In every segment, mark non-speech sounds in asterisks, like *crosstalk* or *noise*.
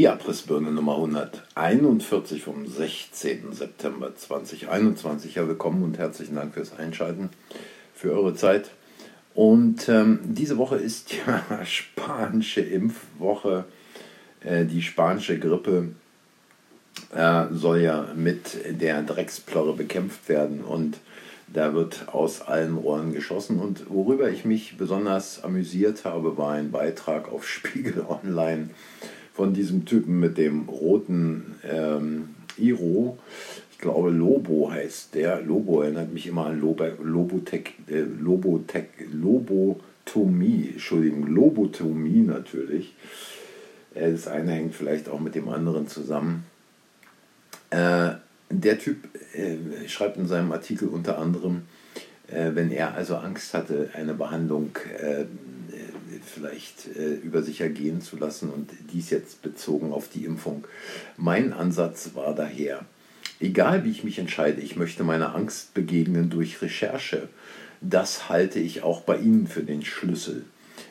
Die Abrissbirne Nummer 141 vom 16. September 2021. Ja, willkommen und herzlichen Dank fürs Einschalten, für eure Zeit. Und ähm, diese Woche ist *laughs* ja spanische Impfwoche. Äh, die spanische Grippe äh, soll ja mit der Drecksplorre bekämpft werden und da wird aus allen Rohren geschossen. Und worüber ich mich besonders amüsiert habe, war ein Beitrag auf *laughs* Spiegel Online von diesem Typen mit dem roten ähm, Iro. Ich glaube, Lobo heißt der. Lobo erinnert mich immer an Lobo, Lobotech, äh, Lobotech, Lobotomie. Entschuldigung, Lobotomie natürlich. Äh, das eine hängt vielleicht auch mit dem anderen zusammen. Äh, der Typ äh, schreibt in seinem Artikel unter anderem, äh, wenn er also Angst hatte, eine Behandlung äh, vielleicht äh, über sich ergehen zu lassen und dies jetzt bezogen auf die Impfung. Mein Ansatz war daher, egal wie ich mich entscheide, ich möchte meiner Angst begegnen durch Recherche. Das halte ich auch bei Ihnen für den Schlüssel.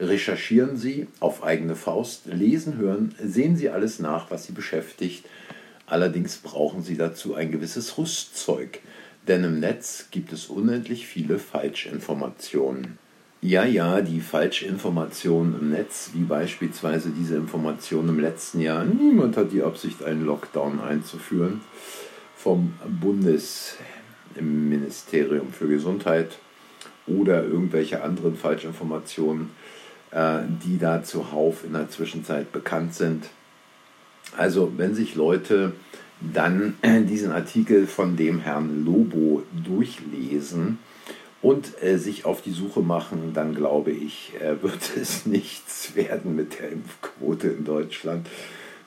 Recherchieren Sie auf eigene Faust, lesen, hören, sehen Sie alles nach, was Sie beschäftigt. Allerdings brauchen Sie dazu ein gewisses Rüstzeug, denn im Netz gibt es unendlich viele Falschinformationen. Ja, ja, die Falschinformationen im Netz, wie beispielsweise diese Information im letzten Jahr, niemand hat die Absicht, einen Lockdown einzuführen, vom Bundesministerium für Gesundheit oder irgendwelche anderen Falschinformationen, äh, die da zuhauf in der Zwischenzeit bekannt sind. Also wenn sich Leute dann diesen Artikel von dem Herrn Lobo durchlesen, und äh, sich auf die Suche machen, dann glaube ich, äh, wird *laughs* es nichts werden mit der Impfquote in Deutschland.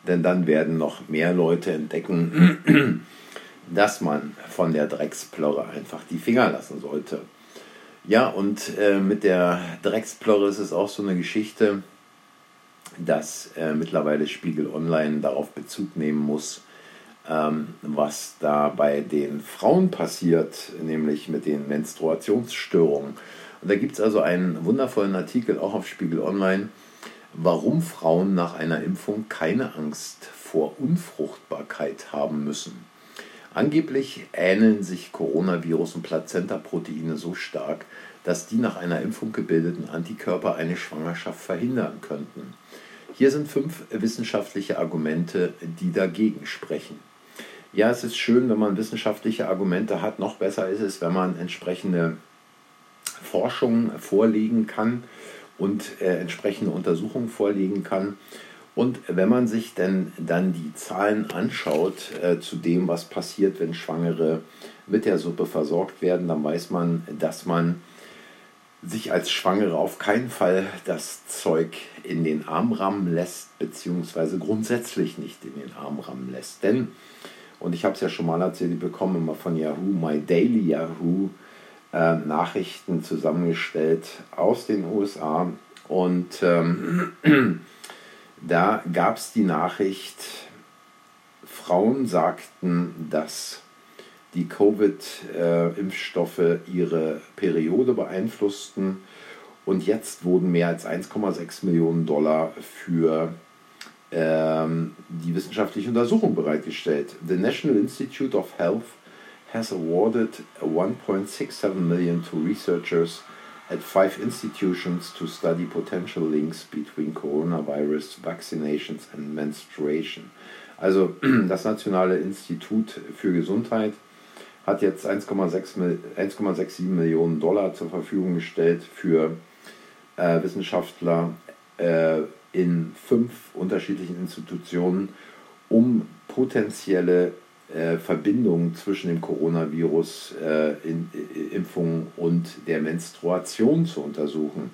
Denn dann werden noch mehr Leute entdecken, *clears throat* dass man von der Drecksplorre einfach die Finger lassen sollte. Ja, und äh, mit der Drecksplorre ist es auch so eine Geschichte, dass äh, mittlerweile Spiegel Online darauf Bezug nehmen muss, was da bei den Frauen passiert, nämlich mit den Menstruationsstörungen. Und da gibt es also einen wundervollen Artikel auch auf Spiegel Online, warum Frauen nach einer Impfung keine Angst vor Unfruchtbarkeit haben müssen. Angeblich ähneln sich Coronavirus und Plazenta-Proteine so stark, dass die nach einer Impfung gebildeten Antikörper eine Schwangerschaft verhindern könnten. Hier sind fünf wissenschaftliche Argumente, die dagegen sprechen ja, es ist schön, wenn man wissenschaftliche Argumente hat. Noch besser ist es, wenn man entsprechende Forschung vorlegen kann und äh, entsprechende Untersuchungen vorlegen kann. Und wenn man sich denn dann die Zahlen anschaut äh, zu dem, was passiert, wenn Schwangere mit der Suppe versorgt werden, dann weiß man, dass man sich als Schwangere auf keinen Fall das Zeug in den Arm rammen lässt, beziehungsweise grundsätzlich nicht in den Arm rammen lässt. Denn und ich habe es ja schon mal erzählt, ich bekomme immer von Yahoo, My Daily Yahoo, äh, Nachrichten zusammengestellt aus den USA. Und ähm, *clears throat* da gab es die Nachricht, Frauen sagten, dass die Covid-Impfstoffe äh, ihre Periode beeinflussten. Und jetzt wurden mehr als 1,6 Millionen Dollar für ähm, die wissenschaftliche Untersuchung bereitgestellt. The National Institute of Health has awarded 1.67 million to researchers at five institutions to study potential links between coronavirus vaccinations and menstruation. Also *clears throat* das Nationale Institut für Gesundheit hat jetzt 1,67 Millionen Dollar zur Verfügung gestellt für äh, Wissenschaftler äh, in fünf unterschiedlichen Institutionen, um potenzielle äh, Verbindungen zwischen dem Coronavirus, äh, in, äh, Impfung und der Menstruation zu untersuchen.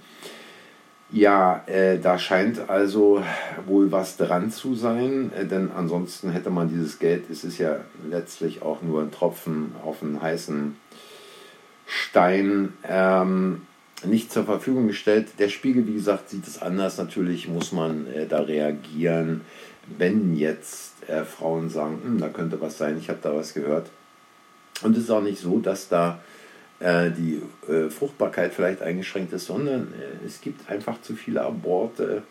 Ja, äh, da scheint also wohl was dran zu sein, äh, denn ansonsten hätte man dieses Geld, es ist ja letztlich auch nur ein Tropfen auf einen heißen Stein, ähm, nicht zur Verfügung gestellt. Der Spiegel, wie gesagt, sieht es anders. Natürlich muss man äh, da reagieren, wenn jetzt äh, Frauen sagen, hm, da könnte was sein, ich habe da was gehört. Und es ist auch nicht so, dass da äh, die äh, Fruchtbarkeit vielleicht eingeschränkt ist, sondern äh, es gibt einfach zu viele Aborte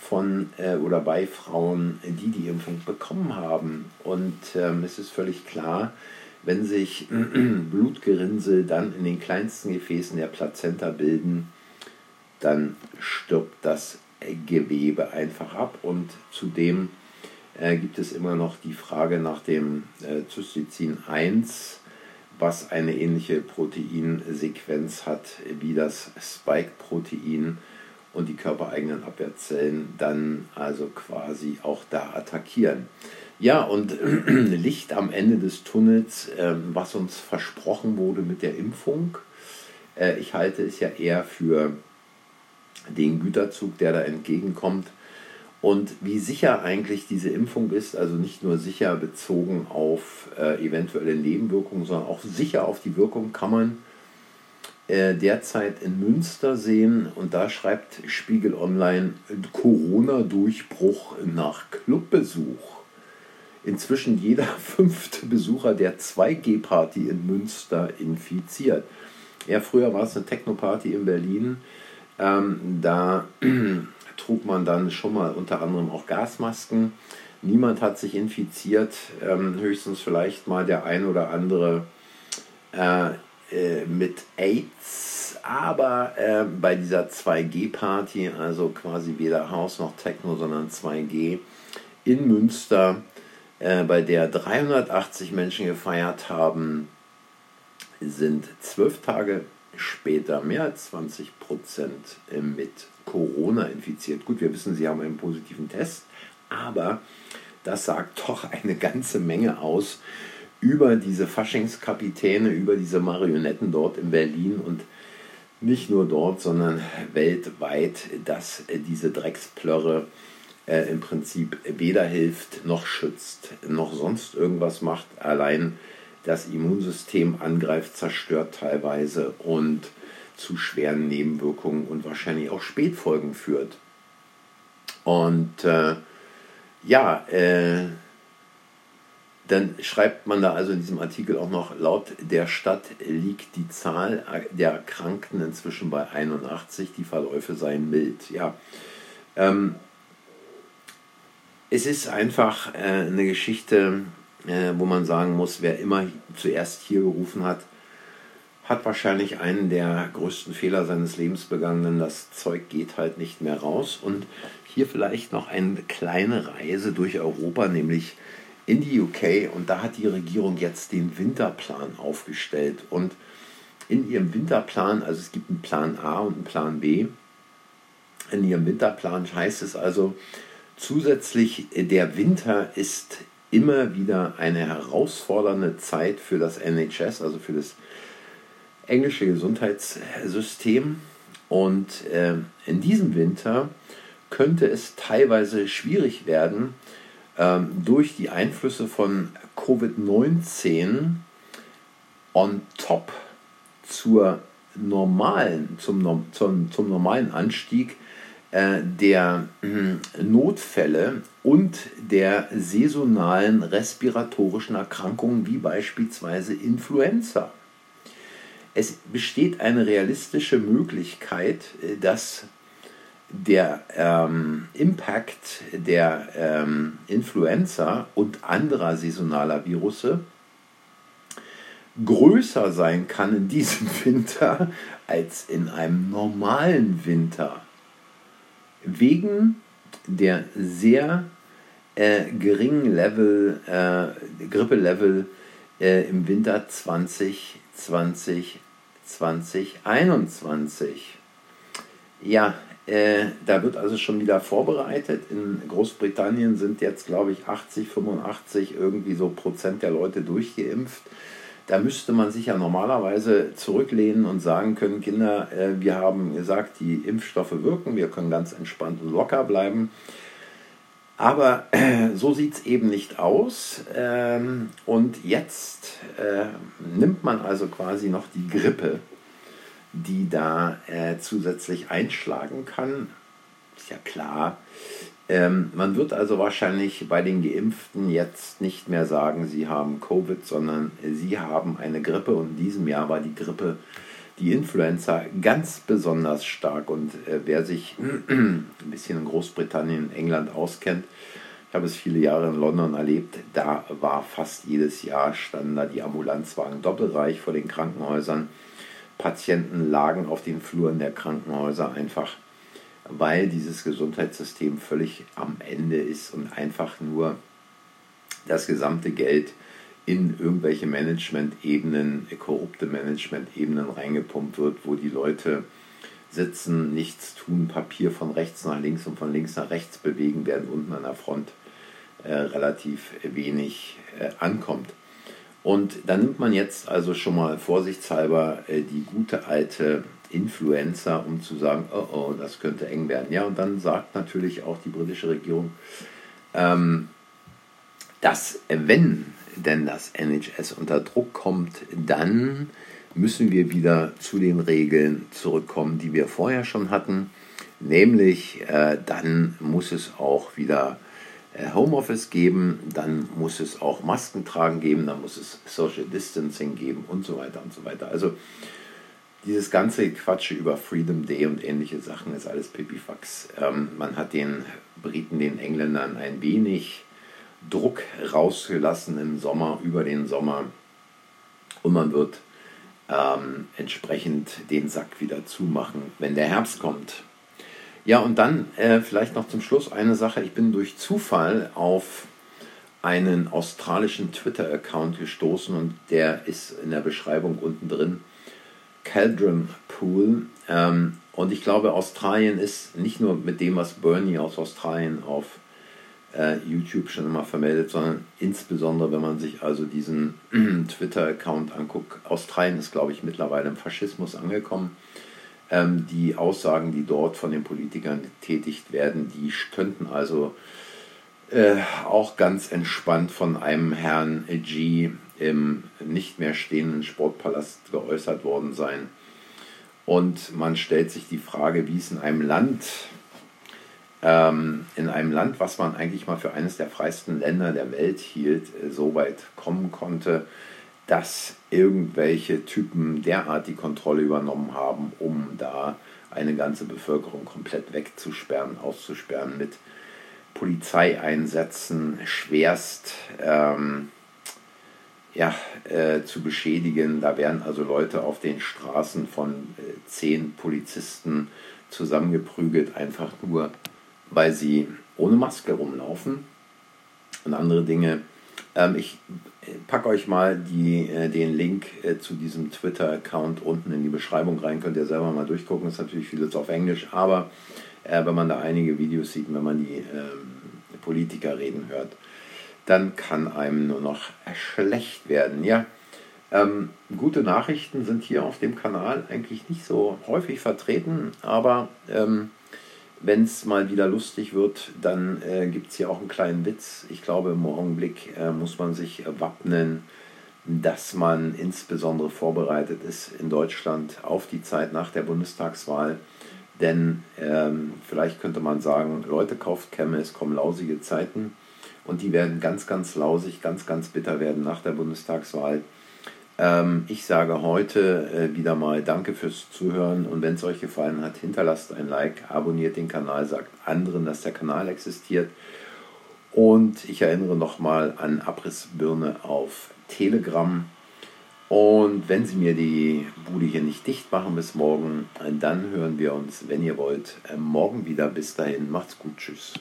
von äh, oder bei Frauen, die die Impfung bekommen haben. Und ähm, es ist völlig klar, wenn sich *clears throat* Blutgerinnsel dann in den kleinsten Gefäßen der Plazenta bilden, dann stirbt das Gewebe einfach ab. Und zudem äh, gibt es immer noch die Frage nach dem äh, Cystizin 1, was eine ähnliche Proteinsequenz hat wie das Spike-Protein und die körpereigenen Abwehrzellen dann also quasi auch da attackieren. Ja, und *clears throat* Licht am Ende des Tunnels, äh, was uns versprochen wurde mit der Impfung. Äh, ich halte es ja eher für den Güterzug, der da entgegenkommt. Und wie sicher eigentlich diese Impfung ist, also nicht nur sicher bezogen auf äh, eventuelle Nebenwirkungen, sondern auch sicher auf die Wirkung kann man äh, derzeit in Münster sehen. Und da schreibt Spiegel Online Corona-Durchbruch nach Clubbesuch. Inzwischen jeder *laughs* fünfte Besucher der 2G-Party in Münster infiziert. Ja, früher war es eine Techno-Party in Berlin. Ähm, da *clears throat* trug man dann schon mal unter anderem auch Gasmasken. Niemand hat sich infiziert, ähm, höchstens vielleicht mal der ein oder andere äh, äh, mit AIDS. Aber äh, bei dieser 2G-Party, also quasi weder Haus noch Techno, sondern 2G in Münster, äh, bei der 380 Menschen gefeiert haben, sind zwölf Tage später mehr als 20 Prozent äh, mit Corona infiziert. Gut, wir wissen, sie haben einen positiven Test, aber das sagt doch eine ganze Menge aus über diese Faschingskapitäne, über diese Marionetten dort in Berlin und nicht nur dort, sondern weltweit, dass diese Drecksplörre äh, im Prinzip weder hilft noch schützt, noch sonst irgendwas macht, allein das Immunsystem angreift, zerstört teilweise und zu schweren Nebenwirkungen und wahrscheinlich auch Spätfolgen führt. Und äh, ja, äh, dann schreibt man da also in diesem Artikel auch noch, laut der Stadt liegt die Zahl der Erkrankten inzwischen bei 81, die Verläufe seien mild. Ja, ähm, es ist einfach äh, eine Geschichte, äh, wo man sagen muss, wer immer zuerst hier gerufen hat, hat wahrscheinlich einen der größten Fehler seines Lebens begangen, denn das Zeug geht halt nicht mehr raus. Und hier vielleicht noch eine kleine Reise durch Europa, nämlich in die UK. Und da hat die Regierung jetzt den Winterplan aufgestellt. Und in ihrem Winterplan, also es gibt einen Plan A und einen Plan B, in ihrem Winterplan heißt es also, zusätzlich der Winter ist immer wieder eine herausfordernde Zeit für das NHS, also für das englische Gesundheitssystem. Und äh, in diesem Winter könnte es teilweise schwierig werden, äh, durch die Einflüsse von Covid-19 on top zur normalen, zum, zum, zum normalen Anstieg äh, der äh, Notfälle und der saisonalen respiratorischen Erkrankungen wie beispielsweise Influenza es besteht eine realistische Möglichkeit, äh, dass der ähm, Impact der ähm, Influenza und anderer saisonaler Virusse größer sein kann in diesem *laughs* Winter als in einem normalen Winter. Wegen der sehr äh, geringen Level, äh, Grippelevel äh, im Winter 2020 2021. Ja, äh, da wird also schon wieder vorbereitet. In Großbritannien sind jetzt, glaube ich, 80, 85 irgendwie so Prozent der Leute durchgeimpft. Da müsste man sich ja normalerweise zurücklehnen und sagen können, Kinder, äh, wir haben gesagt, die Impfstoffe wirken, wir können ganz entspannt und locker bleiben. Aber äh, so sieht es eben nicht aus. Ähm, und jetzt äh, nimmt man also quasi noch die Grippe, die da zusätzlich einschlagen kann. Ist ja klar. Ähm, man wird also wahrscheinlich bei den Geimpften jetzt nicht mehr sagen, sie haben Covid, sondern sie haben eine Grippe. Und in diesem Jahr war die Grippe die Influencer ganz besonders stark. Und äh, wer sich *clears throat* ein bisschen in Großbritannien, England auskennt, ich habe es viele Jahre in London erlebt, da war fast jedes Jahr standen da die Ambulanzwagen doppelreich vor den Krankenhäusern. Patienten lagen auf den Fluren der Krankenhäuser einfach, weil dieses Gesundheitssystem völlig am Ende ist und einfach nur das gesamte Geld in irgendwelche Management-Ebenen, korrupte Management-Ebenen reingepumpt wird, wo die Leute sitzen, nichts tun, Papier von rechts nach links und von links nach rechts bewegen, während unten an der Front äh, relativ wenig äh, ankommt. Und da nimmt man jetzt also schon mal vorsichtshalber äh, die gute alte Influencer, um zu sagen, oh oh, das könnte eng werden. Ja, und dann sagt natürlich auch die britische Regierung, ähm, dass wenn denn das NHS unter Druck kommt, dann müssen wir wieder zu den Regeln zurückkommen, die wir vorher schon hatten. Nämlich, äh, dann muss es auch wieder äh, Homeoffice geben, dann muss es auch Masken tragen geben, dann muss es Social Distancing geben und so weiter und so weiter. Also dieses ganze Quatsche über Freedom Day und ähnliche Sachen ist alles Pipifax. Ähm, man hat den Briten, den Engländern ein wenig Druck rausgelassen im Sommer, über den Sommer. Und man wird ähm, entsprechend den Sack wieder zumachen, wenn der Herbst kommt. Ja, und dann äh, vielleicht noch zum Schluss eine Sache. Ich bin durch Zufall auf einen australischen Twitter-Account gestoßen und der ist in der Beschreibung unten drin. Caldron Pool. Ähm, und ich glaube, Australien ist nicht nur mit dem, was Bernie aus Australien auf äh, YouTube schon immer vermeldet, sondern insbesondere, wenn man sich also diesen *clears throat* Twitter-Account anguckt. Australien ist, glaube ich, mittlerweile im Faschismus angekommen. Ähm, die Aussagen, die dort von den Politikern getätigt werden, die könnten also äh, auch ganz entspannt von einem Herrn G im nicht mehr stehenden Sportpalast geäußert worden sein. Und man stellt sich die Frage, wie es in einem Land ähm, in einem Land, was man eigentlich mal für eines der freisten Länder der Welt hielt, äh, so weit kommen konnte, dass irgendwelche Typen derart die Kontrolle übernommen haben, um da eine ganze Bevölkerung komplett wegzusperren, auszusperren mit Polizeieinsätzen, schwerst ähm, ja, äh, zu beschädigen. Da werden also Leute auf den Straßen von äh, zehn Polizisten zusammengeprügelt, einfach nur weil sie ohne Maske rumlaufen und andere Dinge. Ähm, ich packe euch mal die, äh, den Link äh, zu diesem Twitter-Account unten in die Beschreibung rein. Könnt ihr selber mal durchgucken. Ist natürlich vieles auf Englisch, aber äh, wenn man da einige Videos sieht, wenn man die ähm, Politiker reden hört, dann kann einem nur noch schlecht werden. Ja, ähm, gute Nachrichten sind hier auf dem Kanal eigentlich nicht so häufig vertreten, aber ähm, wenn es mal wieder lustig wird, dann äh, gibt es hier auch einen kleinen Witz. Ich glaube, im Augenblick äh, muss man sich wappnen, dass man insbesondere vorbereitet ist in Deutschland auf die Zeit nach der Bundestagswahl. Denn ähm, vielleicht könnte man sagen, Leute, kauft Kämme, es kommen lausige Zeiten. Und die werden ganz, ganz lausig, ganz, ganz bitter werden nach der Bundestagswahl. Ähm, ich sage heute äh, wieder mal Danke fürs Zuhören und wenn es euch gefallen hat, hinterlasst ein Like, abonniert den Kanal, sagt anderen, dass der Kanal existiert. Und ich erinnere nochmal an Abrissbirne auf Telegram. Und wenn Sie mir die Bude hier nicht dicht machen bis morgen, dann hören wir uns, wenn ihr wollt, morgen wieder. Bis dahin, macht's gut, tschüss.